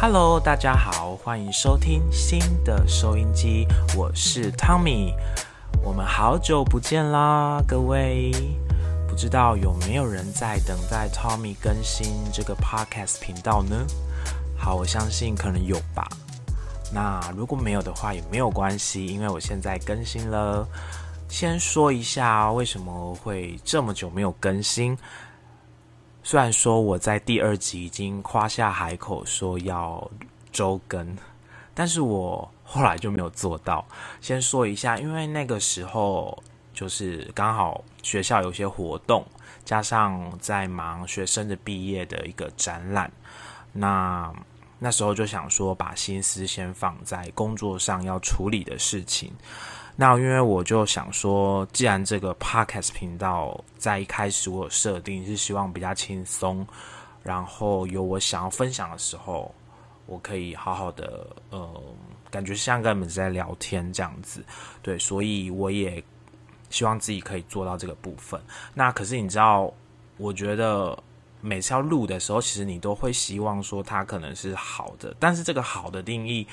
Hello，大家好，欢迎收听新的收音机，我是 Tommy，我们好久不见啦，各位，不知道有没有人在等待 Tommy 更新这个 Podcast 频道呢？好，我相信可能有吧。那如果没有的话也没有关系，因为我现在更新了。先说一下为什么会这么久没有更新。虽然说我在第二集已经夸下海口说要周更，但是我后来就没有做到。先说一下，因为那个时候就是刚好学校有些活动，加上在忙学生的毕业的一个展览，那那时候就想说把心思先放在工作上要处理的事情。那因为我就想说，既然这个 podcast 频道在一开始我有设定是希望比较轻松，然后有我想要分享的时候，我可以好好的，呃，感觉像跟你们在聊天这样子，对，所以我也希望自己可以做到这个部分。那可是你知道，我觉得每次要录的时候，其实你都会希望说它可能是好的，但是这个好的定义。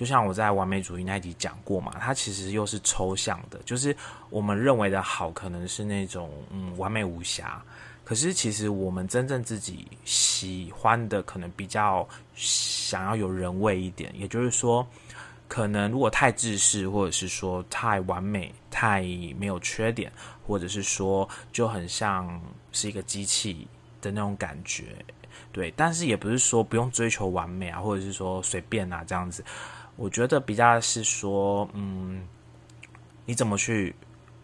就像我在完美主义那一集讲过嘛，它其实又是抽象的，就是我们认为的好，可能是那种嗯完美无瑕，可是其实我们真正自己喜欢的，可能比较想要有人味一点。也就是说，可能如果太自私，或者是说太完美、太没有缺点，或者是说就很像是一个机器的那种感觉，对。但是也不是说不用追求完美啊，或者是说随便啊这样子。我觉得比较是说，嗯，你怎么去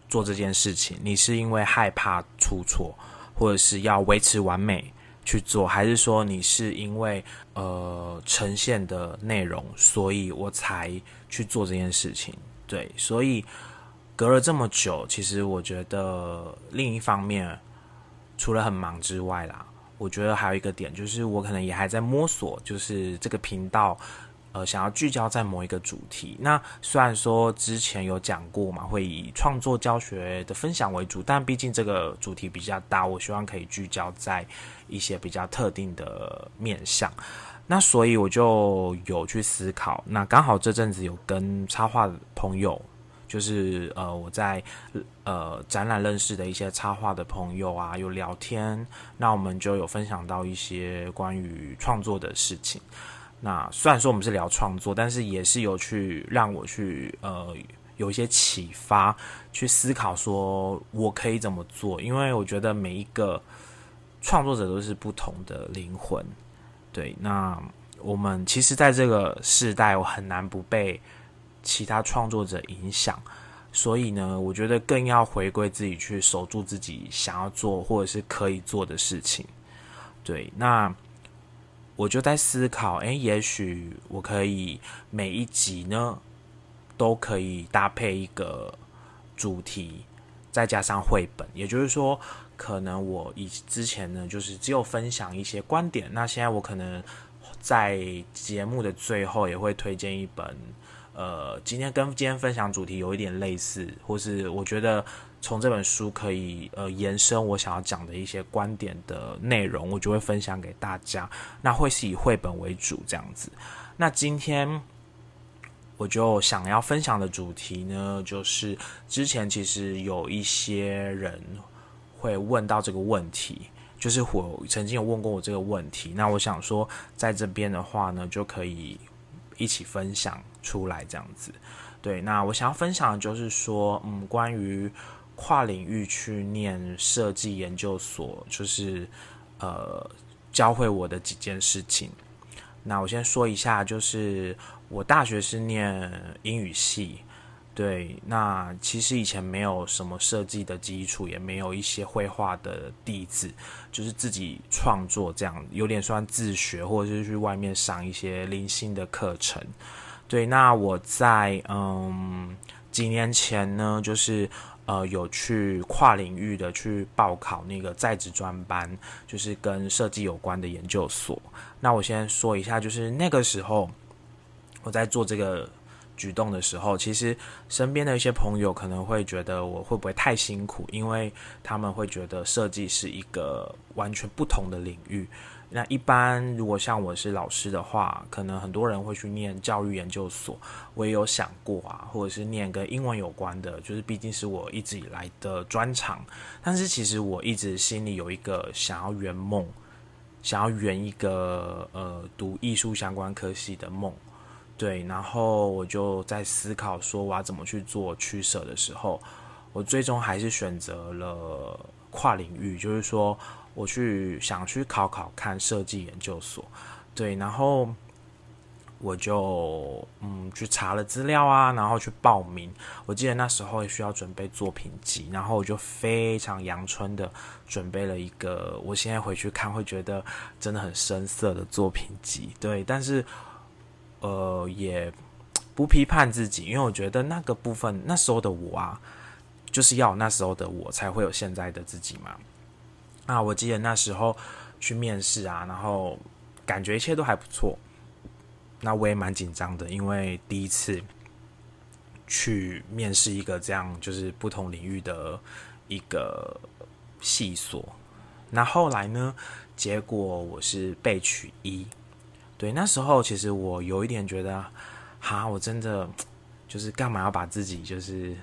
做这件事情？你是因为害怕出错，或者是要维持完美去做，还是说你是因为呃呈现的内容，所以我才去做这件事情？对，所以隔了这么久，其实我觉得另一方面，除了很忙之外啦，我觉得还有一个点就是，我可能也还在摸索，就是这个频道。呃，想要聚焦在某一个主题。那虽然说之前有讲过嘛，会以创作教学的分享为主，但毕竟这个主题比较大，我希望可以聚焦在一些比较特定的面向。那所以我就有去思考。那刚好这阵子有跟插画朋友，就是呃我在呃展览认识的一些插画的朋友啊，有聊天。那我们就有分享到一些关于创作的事情。那虽然说我们是聊创作，但是也是有去让我去呃有一些启发，去思考说我可以怎么做。因为我觉得每一个创作者都是不同的灵魂，对。那我们其实在这个时代，我很难不被其他创作者影响，所以呢，我觉得更要回归自己，去守住自己想要做或者是可以做的事情。对，那。我就在思考，诶，也许我可以每一集呢，都可以搭配一个主题，再加上绘本。也就是说，可能我以之前呢，就是只有分享一些观点，那现在我可能在节目的最后也会推荐一本，呃，今天跟今天分享主题有一点类似，或是我觉得。从这本书可以呃延伸我想要讲的一些观点的内容，我就会分享给大家。那会是以绘本为主这样子。那今天我就想要分享的主题呢，就是之前其实有一些人会问到这个问题，就是我曾经有问过我这个问题。那我想说，在这边的话呢，就可以一起分享出来这样子。对，那我想要分享的就是说，嗯，关于。跨领域去念设计研究所，就是呃教会我的几件事情。那我先说一下，就是我大学是念英语系，对。那其实以前没有什么设计的基础，也没有一些绘画的底子，就是自己创作这样，有点算自学，或者是去外面上一些零星的课程。对，那我在嗯几年前呢，就是。呃，有去跨领域的去报考那个在职专班，就是跟设计有关的研究所。那我先说一下，就是那个时候我在做这个举动的时候，其实身边的一些朋友可能会觉得我会不会太辛苦，因为他们会觉得设计是一个完全不同的领域。那一般如果像我是老师的话，可能很多人会去念教育研究所，我也有想过啊，或者是念跟英文有关的，就是毕竟是我一直以来的专长。但是其实我一直心里有一个想要圆梦，想要圆一个呃读艺术相关科系的梦。对，然后我就在思考说我要怎么去做取舍的时候，我最终还是选择了跨领域，就是说我去想去考考看设计研究所。对，然后我就嗯去查了资料啊，然后去报名。我记得那时候需要准备作品集，然后我就非常阳春的准备了一个，我现在回去看会觉得真的很深色的作品集。对，但是。呃，也不批判自己，因为我觉得那个部分那时候的我啊，就是要那时候的我才会有现在的自己嘛。啊，我记得那时候去面试啊，然后感觉一切都还不错。那我也蛮紧张的，因为第一次去面试一个这样就是不同领域的一个系所。那后来呢，结果我是被取一。对，那时候其实我有一点觉得，哈，我真的就是干嘛要把自己就是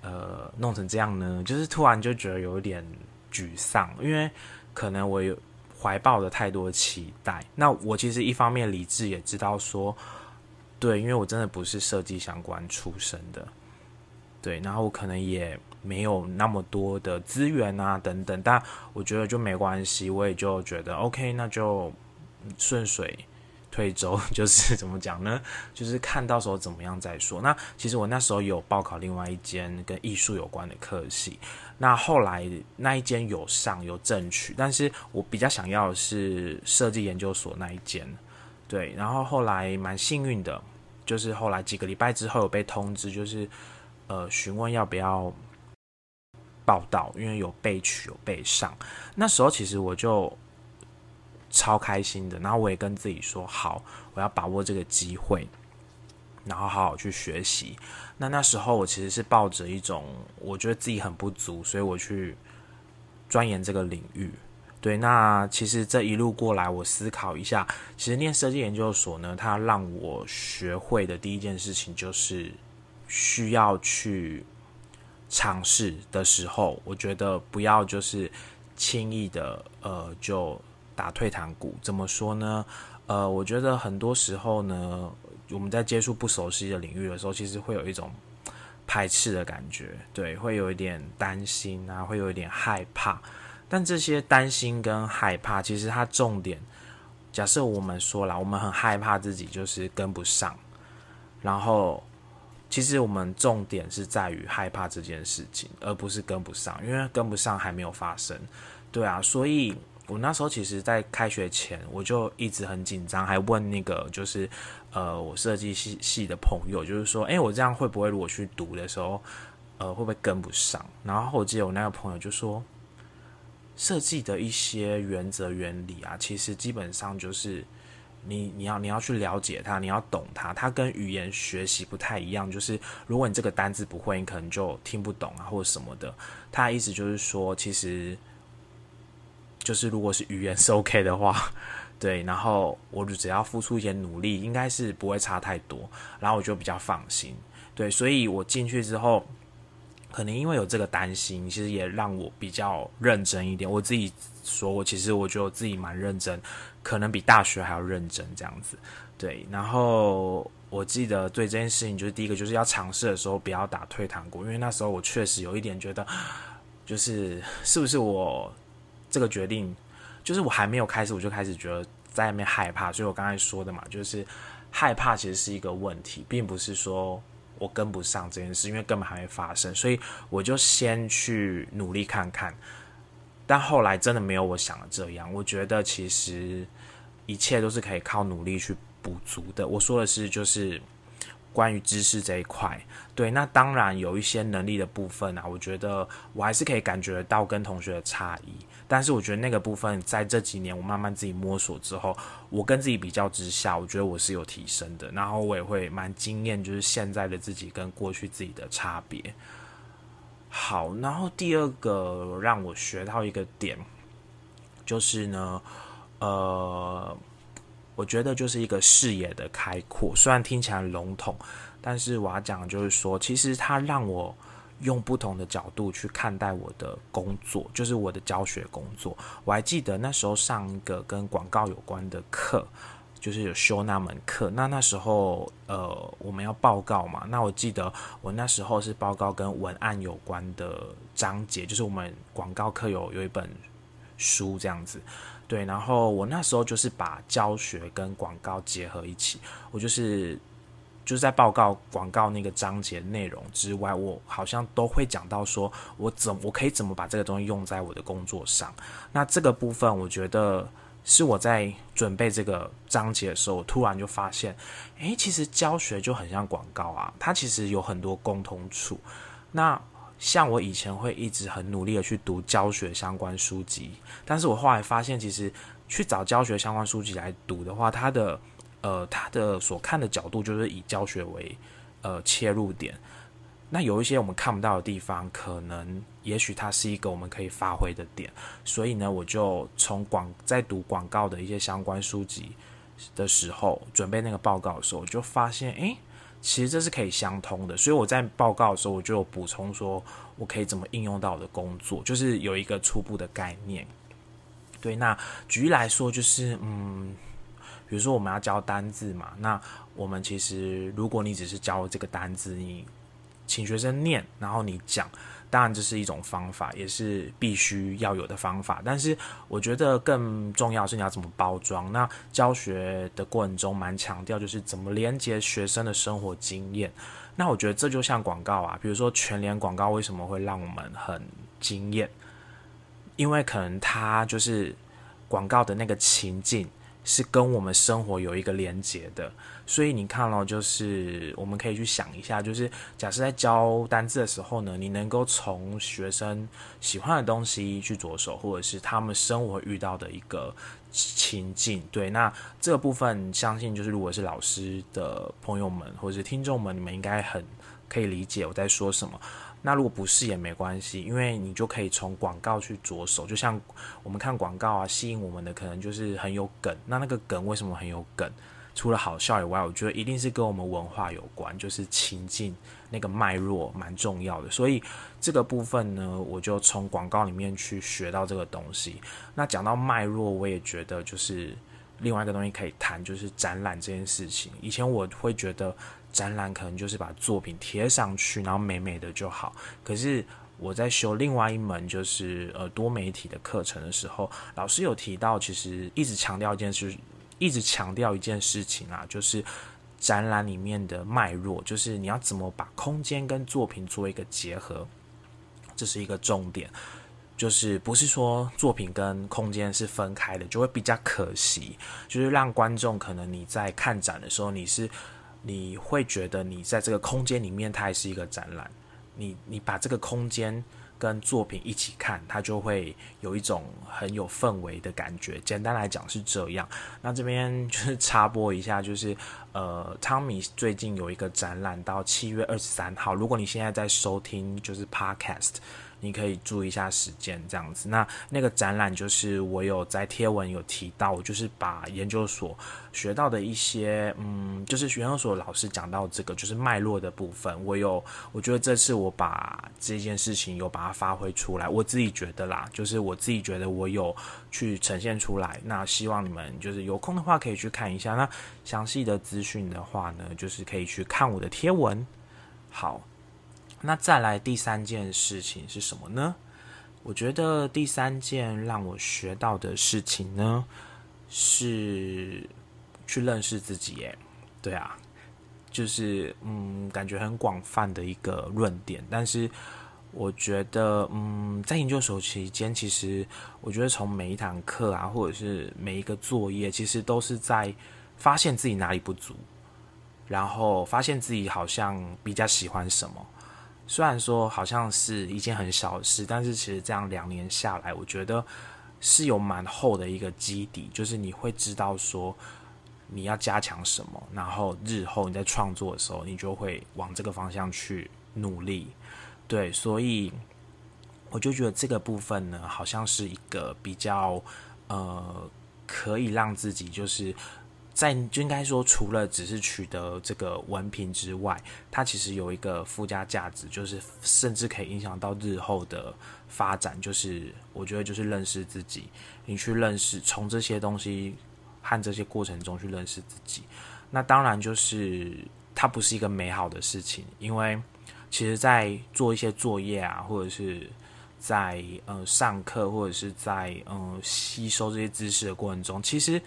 呃弄成这样呢？就是突然就觉得有一点沮丧，因为可能我有怀抱的太多期待。那我其实一方面理智也知道说，对，因为我真的不是设计相关出身的，对，然后我可能也没有那么多的资源啊等等，但我觉得就没关系，我也就觉得 OK，那就顺水。退周 就是怎么讲呢？就是看到时候怎么样再说。那其实我那时候有报考另外一间跟艺术有关的科系，那后来那一间有上有正取，但是我比较想要的是设计研究所那一间。对，然后后来蛮幸运的，就是后来几个礼拜之后有被通知，就是呃询问要不要报道，因为有被取有被上。那时候其实我就。超开心的，然后我也跟自己说好，我要把握这个机会，然后好好去学习。那那时候我其实是抱着一种，我觉得自己很不足，所以我去钻研这个领域。对，那其实这一路过来，我思考一下，其实念设计研究所呢，它让我学会的第一件事情就是需要去尝试的时候，我觉得不要就是轻易的呃就。打退堂鼓怎么说呢？呃，我觉得很多时候呢，我们在接触不熟悉的领域的时候，其实会有一种排斥的感觉，对，会有一点担心啊，会有一点害怕。但这些担心跟害怕，其实它重点，假设我们说了，我们很害怕自己就是跟不上，然后其实我们重点是在于害怕这件事情，而不是跟不上，因为跟不上还没有发生，对啊，所以。我那时候其实，在开学前，我就一直很紧张，还问那个就是，呃，我设计系系的朋友，就是说，哎，我这样会不会如果去读的时候，呃，会不会跟不上？然后我记得我那个朋友就说，设计的一些原则原理啊，其实基本上就是你你要你要去了解它，你要懂它，它跟语言学习不太一样，就是如果你这个单字不会，你可能就听不懂啊，或者什么的。他的意思就是说，其实。就是如果是语言是 OK 的话，对，然后我就只要付出一些努力，应该是不会差太多，然后我就比较放心，对，所以我进去之后，可能因为有这个担心，其实也让我比较认真一点。我自己说，我其实我觉得我自己蛮认真，可能比大学还要认真这样子，对。然后我记得对这件事情，就是第一个就是要尝试的时候不要打退堂鼓，因为那时候我确实有一点觉得，就是是不是我。这个决定，就是我还没有开始，我就开始觉得在那边害怕。所以我刚才说的嘛，就是害怕其实是一个问题，并不是说我跟不上这件事，因为根本还没发生。所以我就先去努力看看。但后来真的没有我想的这样。我觉得其实一切都是可以靠努力去补足的。我说的是，就是关于知识这一块，对，那当然有一些能力的部分啊，我觉得我还是可以感觉到跟同学的差异。但是我觉得那个部分在这几年我慢慢自己摸索之后，我跟自己比较之下，我觉得我是有提升的。然后我也会蛮惊艳，就是现在的自己跟过去自己的差别。好，然后第二个让我学到一个点，就是呢，呃，我觉得就是一个视野的开阔。虽然听起来笼统，但是我要讲就是说，其实它让我。用不同的角度去看待我的工作，就是我的教学工作。我还记得那时候上一个跟广告有关的课，就是有修那门课。那那时候，呃，我们要报告嘛。那我记得我那时候是报告跟文案有关的章节，就是我们广告课有有一本书这样子。对，然后我那时候就是把教学跟广告结合一起，我就是。就是在报告广告那个章节内容之外，我好像都会讲到说，我怎我可以怎么把这个东西用在我的工作上。那这个部分，我觉得是我在准备这个章节的时候，突然就发现，诶，其实教学就很像广告啊，它其实有很多共通处。那像我以前会一直很努力的去读教学相关书籍，但是我后来发现，其实去找教学相关书籍来读的话，它的呃，他的所看的角度就是以教学为呃切入点，那有一些我们看不到的地方，可能也许它是一个我们可以发挥的点，所以呢，我就从广在读广告的一些相关书籍的时候，准备那个报告的时候，我就发现，诶，其实这是可以相通的，所以我在报告的时候，我就补充说，我可以怎么应用到我的工作，就是有一个初步的概念。对，那举例来说，就是嗯。比如说我们要教单字嘛，那我们其实如果你只是教这个单字，你请学生念，然后你讲，当然这是一种方法，也是必须要有的方法。但是我觉得更重要是你要怎么包装。那教学的过程中蛮强调就是怎么连接学生的生活经验。那我觉得这就像广告啊，比如说全联广告为什么会让我们很惊艳？因为可能它就是广告的那个情境。是跟我们生活有一个连接的，所以你看咯，就是我们可以去想一下，就是假设在教单字的时候呢，你能够从学生喜欢的东西去着手，或者是他们生活遇到的一个情境，对，那这部分相信就是如果是老师的朋友们或者是听众们，你们应该很可以理解我在说什么。那如果不是也没关系，因为你就可以从广告去着手，就像我们看广告啊，吸引我们的可能就是很有梗。那那个梗为什么很有梗？除了好笑以外，我觉得一定是跟我们文化有关，就是情境那个脉络蛮重要的。所以这个部分呢，我就从广告里面去学到这个东西。那讲到脉络，我也觉得就是另外一个东西可以谈，就是展览这件事情。以前我会觉得。展览可能就是把作品贴上去，然后美美的就好。可是我在修另外一门就是呃多媒体的课程的时候，老师有提到，其实一直强调一件事，一直强调一件事情啊，就是展览里面的脉络，就是你要怎么把空间跟作品做一个结合，这是一个重点。就是不是说作品跟空间是分开的，就会比较可惜。就是让观众可能你在看展的时候，你是。你会觉得你在这个空间里面，它也是一个展览。你你把这个空间跟作品一起看，它就会有一种很有氛围的感觉。简单来讲是这样。那这边 就是插播一下，就是呃，汤米最近有一个展览，到七月二十三号。如果你现在在收听，就是 Podcast。你可以注意一下时间，这样子。那那个展览就是我有在贴文有提到，就是把研究所学到的一些，嗯，就是研究所老师讲到这个就是脉络的部分，我有，我觉得这次我把这件事情有把它发挥出来，我自己觉得啦，就是我自己觉得我有去呈现出来。那希望你们就是有空的话可以去看一下。那详细的资讯的话呢，就是可以去看我的贴文。好。那再来第三件事情是什么呢？我觉得第三件让我学到的事情呢，是去认识自己。耶。对啊，就是嗯，感觉很广泛的一个论点。但是我觉得，嗯，在研究所期间，其实我觉得从每一堂课啊，或者是每一个作业，其实都是在发现自己哪里不足。然后发现自己好像比较喜欢什么。虽然说好像是一件很小的事，但是其实这样两年下来，我觉得是有蛮厚的一个基底，就是你会知道说你要加强什么，然后日后你在创作的时候，你就会往这个方向去努力。对，所以我就觉得这个部分呢，好像是一个比较呃，可以让自己就是。在就应该说，除了只是取得这个文凭之外，它其实有一个附加价值，就是甚至可以影响到日后的发展。就是我觉得，就是认识自己，你去认识，从这些东西和这些过程中去认识自己。那当然就是它不是一个美好的事情，因为其实，在做一些作业啊，或者是在呃上课，或者是在嗯吸收这些知识的过程中，其实。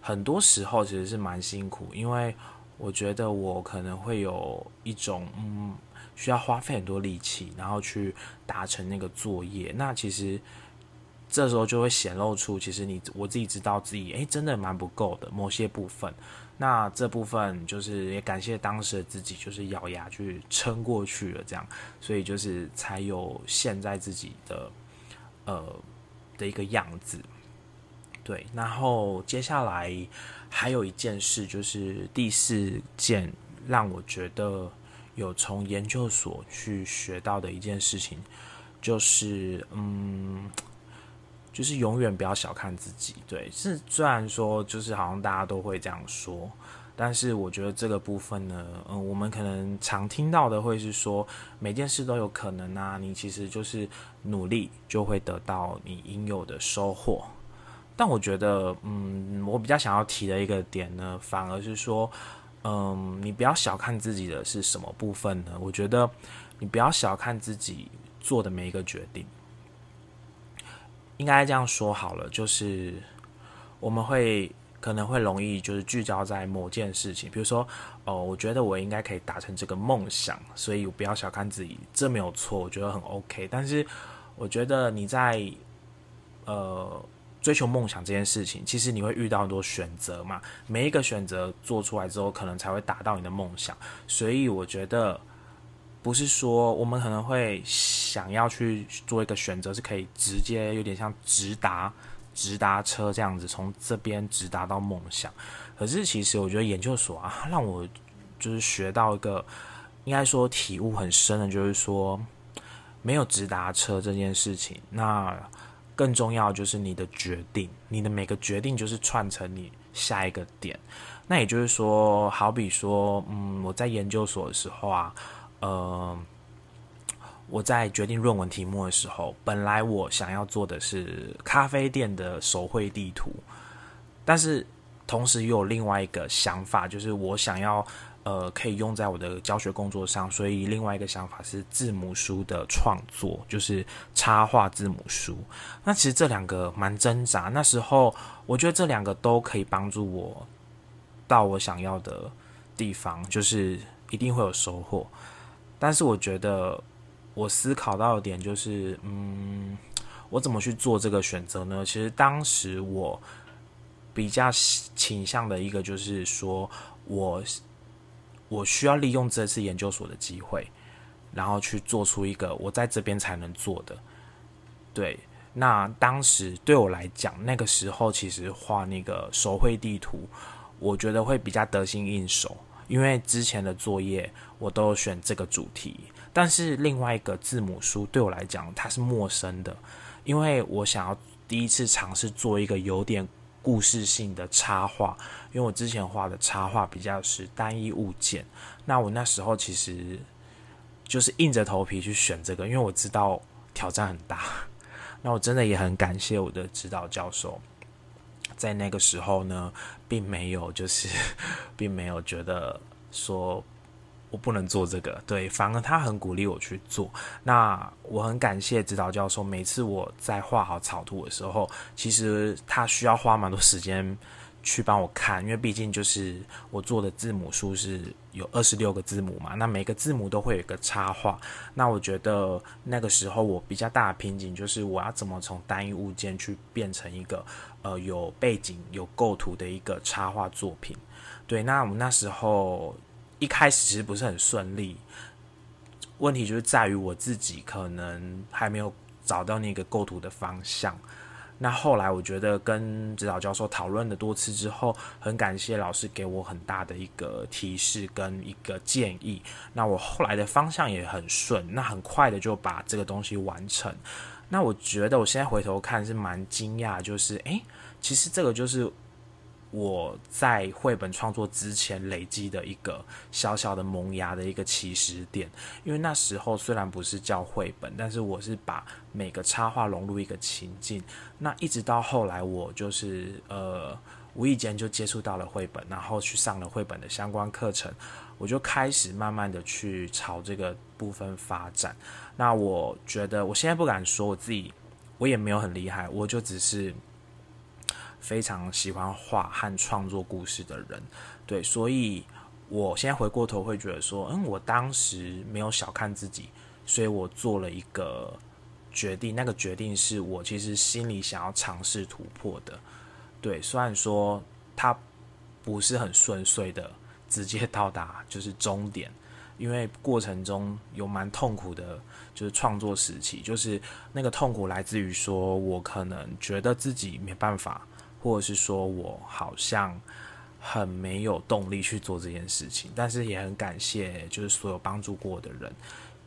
很多时候其实是蛮辛苦，因为我觉得我可能会有一种嗯，需要花费很多力气，然后去达成那个作业。那其实这时候就会显露出，其实你我自己知道自己诶，真的蛮不够的某些部分。那这部分就是也感谢当时的自己，就是咬牙去撑过去了，这样，所以就是才有现在自己的呃的一个样子。对，然后接下来还有一件事，就是第四件让我觉得有从研究所去学到的一件事情，就是嗯，就是永远不要小看自己。对，是虽然说就是好像大家都会这样说，但是我觉得这个部分呢，嗯，我们可能常听到的会是说每件事都有可能啊，你其实就是努力就会得到你应有的收获。但我觉得，嗯，我比较想要提的一个点呢，反而是说，嗯，你不要小看自己的是什么部分呢？我觉得你不要小看自己做的每一个决定。应该这样说好了，就是我们会可能会容易就是聚焦在某件事情，比如说，哦，我觉得我应该可以达成这个梦想，所以我不要小看自己，这没有错，我觉得很 OK。但是我觉得你在，呃。追求梦想这件事情，其实你会遇到很多选择嘛。每一个选择做出来之后，可能才会达到你的梦想。所以我觉得，不是说我们可能会想要去做一个选择，是可以直接有点像直达直达车这样子，从这边直达到梦想。可是其实我觉得研究所啊，让我就是学到一个，应该说体悟很深的，就是说没有直达车这件事情。那更重要就是你的决定，你的每个决定就是串成你下一个点。那也就是说，好比说，嗯，我在研究所的时候啊，呃，我在决定论文题目的时候，本来我想要做的是咖啡店的手绘地图，但是同时又有另外一个想法，就是我想要。呃，可以用在我的教学工作上，所以另外一个想法是字母书的创作，就是插画字母书。那其实这两个蛮挣扎，那时候我觉得这两个都可以帮助我到我想要的地方，就是一定会有收获。但是我觉得我思考到的点就是，嗯，我怎么去做这个选择呢？其实当时我比较倾向的一个就是说我。我需要利用这次研究所的机会，然后去做出一个我在这边才能做的。对，那当时对我来讲，那个时候其实画那个手绘地图，我觉得会比较得心应手，因为之前的作业我都选这个主题。但是另外一个字母书对我来讲，它是陌生的，因为我想要第一次尝试做一个有点。故事性的插画，因为我之前画的插画比较是单一物件，那我那时候其实就是硬着头皮去选这个，因为我知道挑战很大。那我真的也很感谢我的指导教授，在那个时候呢，并没有就是 并没有觉得说。我不能做这个，对，反而他很鼓励我去做。那我很感谢指导教授，每次我在画好草图的时候，其实他需要花蛮多时间去帮我看，因为毕竟就是我做的字母书是有二十六个字母嘛，那每个字母都会有一个插画。那我觉得那个时候我比较大的瓶颈就是我要怎么从单一物件去变成一个呃有背景、有构图的一个插画作品。对，那我们那时候。一开始其实不是很顺利，问题就是在于我自己可能还没有找到那个构图的方向。那后来我觉得跟指导教授讨论了多次之后，很感谢老师给我很大的一个提示跟一个建议。那我后来的方向也很顺，那很快的就把这个东西完成。那我觉得我现在回头看是蛮惊讶，就是诶，其实这个就是。我在绘本创作之前累积的一个小小的萌芽的一个起始点，因为那时候虽然不是叫绘本，但是我是把每个插画融入一个情境。那一直到后来，我就是呃无意间就接触到了绘本，然后去上了绘本的相关课程，我就开始慢慢的去朝这个部分发展。那我觉得我现在不敢说我自己，我也没有很厉害，我就只是。非常喜欢画和创作故事的人，对，所以我现在回过头会觉得说，嗯，我当时没有小看自己，所以我做了一个决定，那个决定是我其实心里想要尝试突破的，对，虽然说它不是很顺遂的，直接到达就是终点，因为过程中有蛮痛苦的，就是创作时期，就是那个痛苦来自于说我可能觉得自己没办法。或者是说我好像很没有动力去做这件事情，但是也很感谢就是所有帮助过我的人。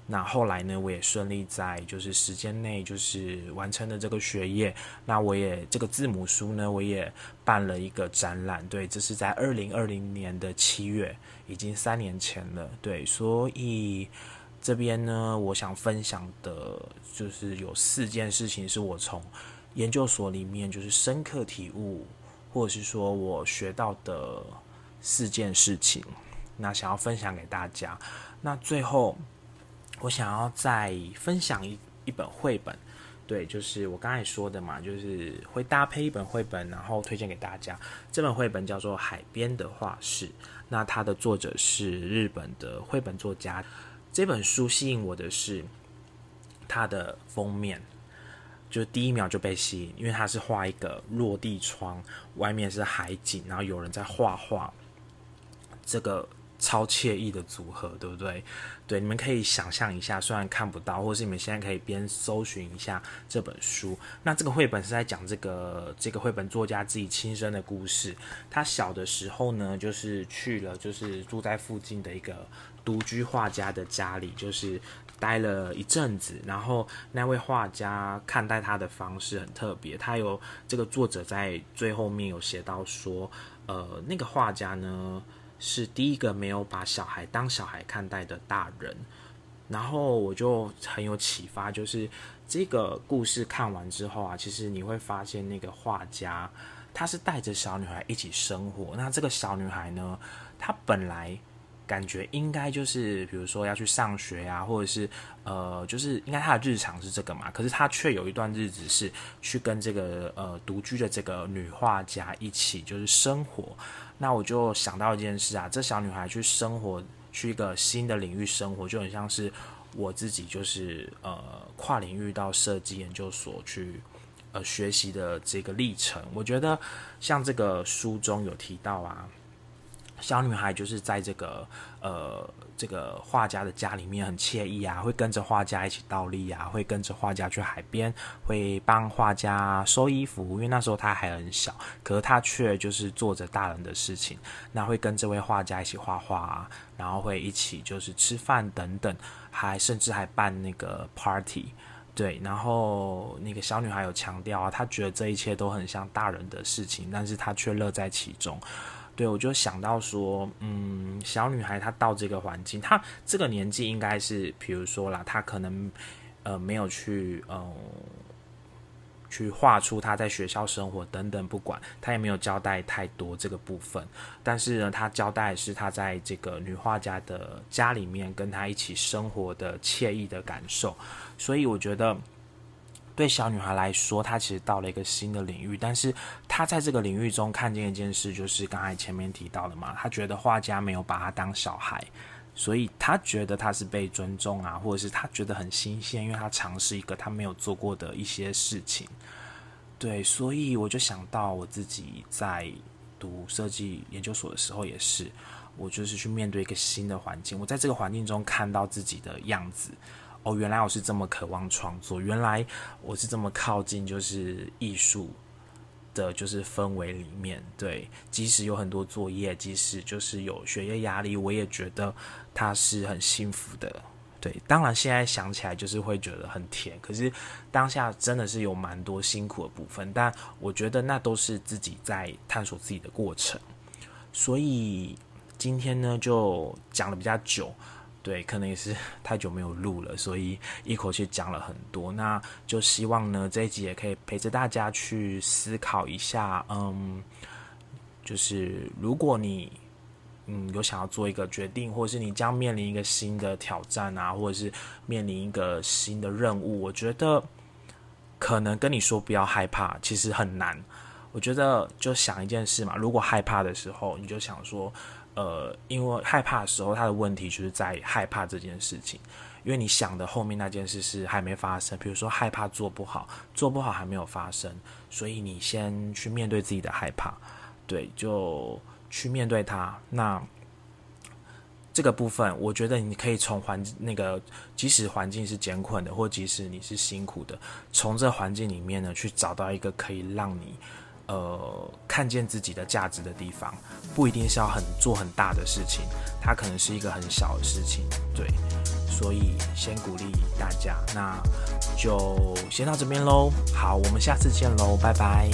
那后来呢，我也顺利在就是时间内就是完成了这个学业。那我也这个字母书呢，我也办了一个展览。对，这是在二零二零年的七月，已经三年前了。对，所以这边呢，我想分享的就是有四件事情是我从。研究所里面就是深刻体悟，或者是说我学到的四件事情，那想要分享给大家。那最后我想要再分享一一本绘本，对，就是我刚才说的嘛，就是会搭配一本绘本，然后推荐给大家。这本绘本叫做《海边的画室》，那它的作者是日本的绘本作家。这本书吸引我的是它的封面。就第一秒就被吸引，因为他是画一个落地窗，外面是海景，然后有人在画画，这个超惬意的组合，对不对？对，你们可以想象一下，虽然看不到，或是你们现在可以边搜寻一下这本书。那这个绘本是在讲这个这个绘本作家自己亲身的故事。他小的时候呢，就是去了，就是住在附近的一个独居画家的家里，就是。待了一阵子，然后那位画家看待他的方式很特别。他有这个作者在最后面有写到说，呃，那个画家呢是第一个没有把小孩当小孩看待的大人。然后我就很有启发，就是这个故事看完之后啊，其实你会发现那个画家他是带着小女孩一起生活。那这个小女孩呢，她本来。感觉应该就是，比如说要去上学呀，或者是呃，就是应该他的日常是这个嘛。可是他却有一段日子是去跟这个呃独居的这个女画家一起就是生活。那我就想到一件事啊，这小女孩去生活，去一个新的领域生活，就很像是我自己就是呃跨领域到设计研究所去呃学习的这个历程。我觉得像这个书中有提到啊。小女孩就是在这个呃这个画家的家里面很惬意啊，会跟着画家一起倒立啊，会跟着画家去海边，会帮画家收衣服，因为那时候他还很小，可是他却就是做着大人的事情，那会跟这位画家一起画画啊，然后会一起就是吃饭等等，还甚至还办那个 party，对，然后那个小女孩有强调啊，她觉得这一切都很像大人的事情，但是她却乐在其中。对，我就想到说，嗯，小女孩她到这个环境，她这个年纪应该是，比如说啦，她可能呃没有去呃去画出她在学校生活等等，不管她也没有交代太多这个部分，但是呢，她交代是她在这个女画家的家里面跟她一起生活的惬意的感受，所以我觉得。对小女孩来说，她其实到了一个新的领域，但是她在这个领域中看见一件事，就是刚才前面提到的嘛，她觉得画家没有把她当小孩，所以她觉得她是被尊重啊，或者是她觉得很新鲜，因为她尝试一个她没有做过的一些事情。对，所以我就想到我自己在读设计研究所的时候，也是我就是去面对一个新的环境，我在这个环境中看到自己的样子。哦，原来我是这么渴望创作，原来我是这么靠近就是艺术的，就是氛围里面。对，即使有很多作业，即使就是有学业压力，我也觉得它是很幸福的。对，当然现在想起来就是会觉得很甜，可是当下真的是有蛮多辛苦的部分，但我觉得那都是自己在探索自己的过程。所以今天呢，就讲的比较久。对，可能也是 太久没有录了，所以一口气讲了很多。那就希望呢，这一集也可以陪着大家去思考一下。嗯，就是如果你嗯有想要做一个决定，或者是你将面临一个新的挑战啊，或者是面临一个新的任务，我觉得可能跟你说不要害怕，其实很难。我觉得就想一件事嘛，如果害怕的时候，你就想说。呃，因为害怕的时候，他的问题就是在害怕这件事情。因为你想的后面那件事是还没发生，比如说害怕做不好，做不好还没有发生，所以你先去面对自己的害怕，对，就去面对它。那这个部分，我觉得你可以从环那个，即使环境是艰困的，或即使你是辛苦的，从这环境里面呢，去找到一个可以让你。呃，看见自己的价值的地方，不一定是要很做很大的事情，它可能是一个很小的事情，对。所以先鼓励大家，那就先到这边喽。好，我们下次见喽，拜拜。